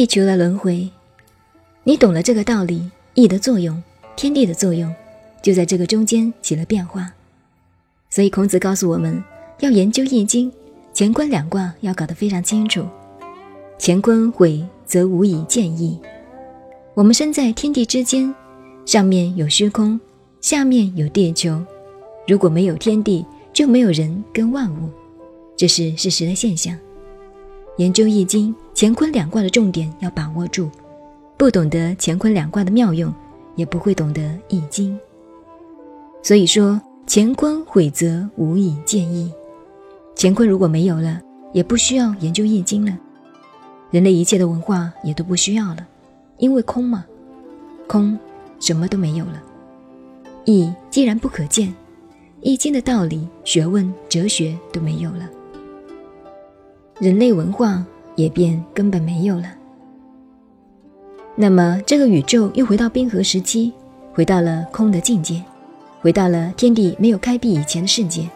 地球的轮回，你懂了这个道理，义的作用，天地的作用，就在这个中间起了变化。所以孔子告诉我们要研究《易经》，乾坤两卦要搞得非常清楚。乾坤毁则无以见义。我们身在天地之间，上面有虚空，下面有地球。如果没有天地，就没有人跟万物，这是事实的现象。研究《易经》，乾坤两卦的重点要把握住。不懂得乾坤两卦的妙用，也不会懂得《易经》。所以说。乾坤毁则无以见义，乾坤如果没有了，也不需要研究易经了，人类一切的文化也都不需要了，因为空嘛，空什么都没有了。易既然不可见，易经的道理、学问、哲学都没有了，人类文化也便根本没有了。那么这个宇宙又回到冰河时期，回到了空的境界。回到了天地没有开辟以前的世界，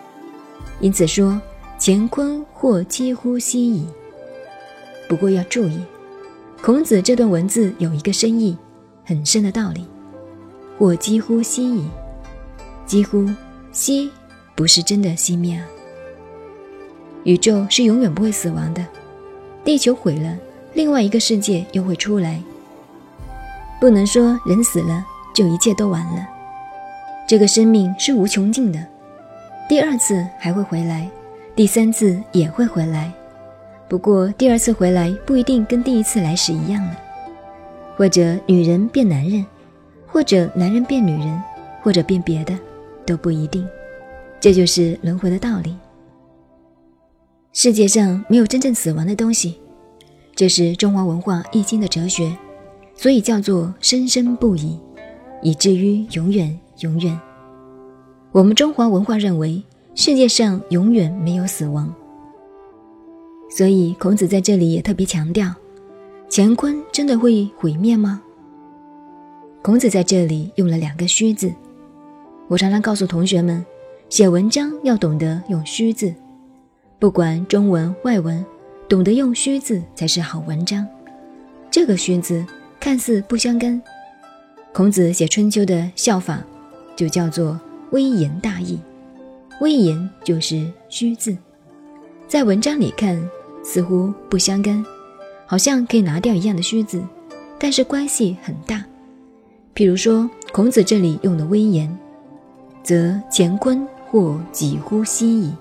因此说乾坤或几乎息矣。不过要注意，孔子这段文字有一个深意，很深的道理。或几乎息矣，几乎息不是真的熄灭啊。宇宙是永远不会死亡的，地球毁了，另外一个世界又会出来。不能说人死了就一切都完了。这个生命是无穷尽的，第二次还会回来，第三次也会回来。不过第二次回来不一定跟第一次来时一样了，或者女人变男人，或者男人变女人，或者变别的，都不一定。这就是轮回的道理。世界上没有真正死亡的东西，这是中华文化易经的哲学，所以叫做生生不已，以至于永远。永远，我们中华文化认为世界上永远没有死亡，所以孔子在这里也特别强调：乾坤真的会毁灭吗？孔子在这里用了两个虚字。我常常告诉同学们，写文章要懂得用虚字，不管中文外文，懂得用虚字才是好文章。这个虚字看似不相干，孔子写春秋的效法。就叫做微言大义，微言就是虚字，在文章里看似乎不相干，好像可以拿掉一样的虚字，但是关系很大。譬如说孔子这里用的微言，则乾坤或几乎息矣，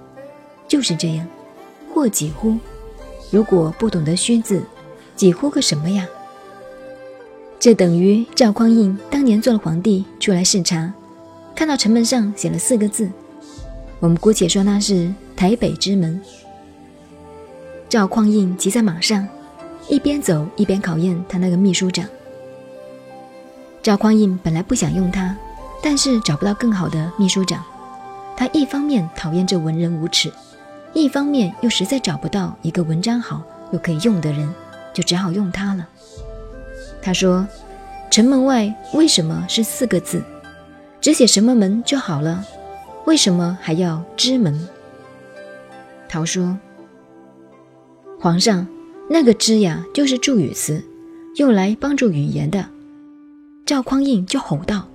就是这样，或几乎。如果不懂得虚字，几乎个什么呀？这等于赵匡胤当年做了皇帝出来视察。看到城门上写了四个字，我们姑且说那是台北之门。赵匡胤骑在马上，一边走一边考验他那个秘书长。赵匡胤本来不想用他，但是找不到更好的秘书长。他一方面讨厌这文人无耻，一方面又实在找不到一个文章好又可以用的人，就只好用他了。他说：“城门外为什么是四个字？”只写什么门就好了，为什么还要知门？陶说：“皇上，那个知呀，就是助语词，用来帮助语言的。”赵匡胤就吼道：“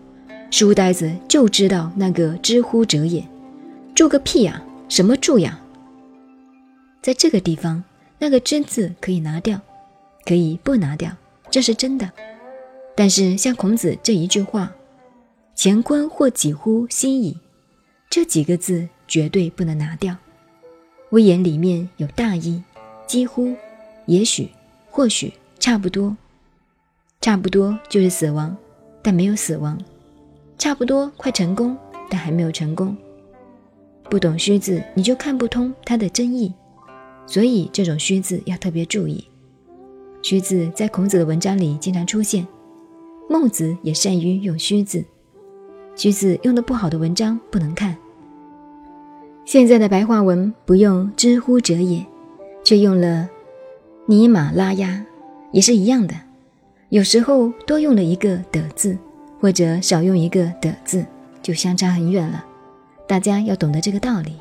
书呆子就知道那个知乎者也，助个屁呀！什么助呀？在这个地方，那个知字可以拿掉，可以不拿掉，这是真的。但是像孔子这一句话。”乾坤或几乎心矣，这几个字绝对不能拿掉。威严里面有大义，几乎、也许、或许、差不多，差不多就是死亡，但没有死亡；差不多快成功，但还没有成功。不懂虚字，你就看不通它的真意，所以这种虚字要特别注意。虚字在孔子的文章里经常出现，孟子也善于用虚字。虚字用的不好的文章不能看。现在的白话文不用“知乎者也”，却用了“尼玛拉呀”，也是一样的。有时候多用了一个“的”字，或者少用一个“的”字，就相差很远了。大家要懂得这个道理。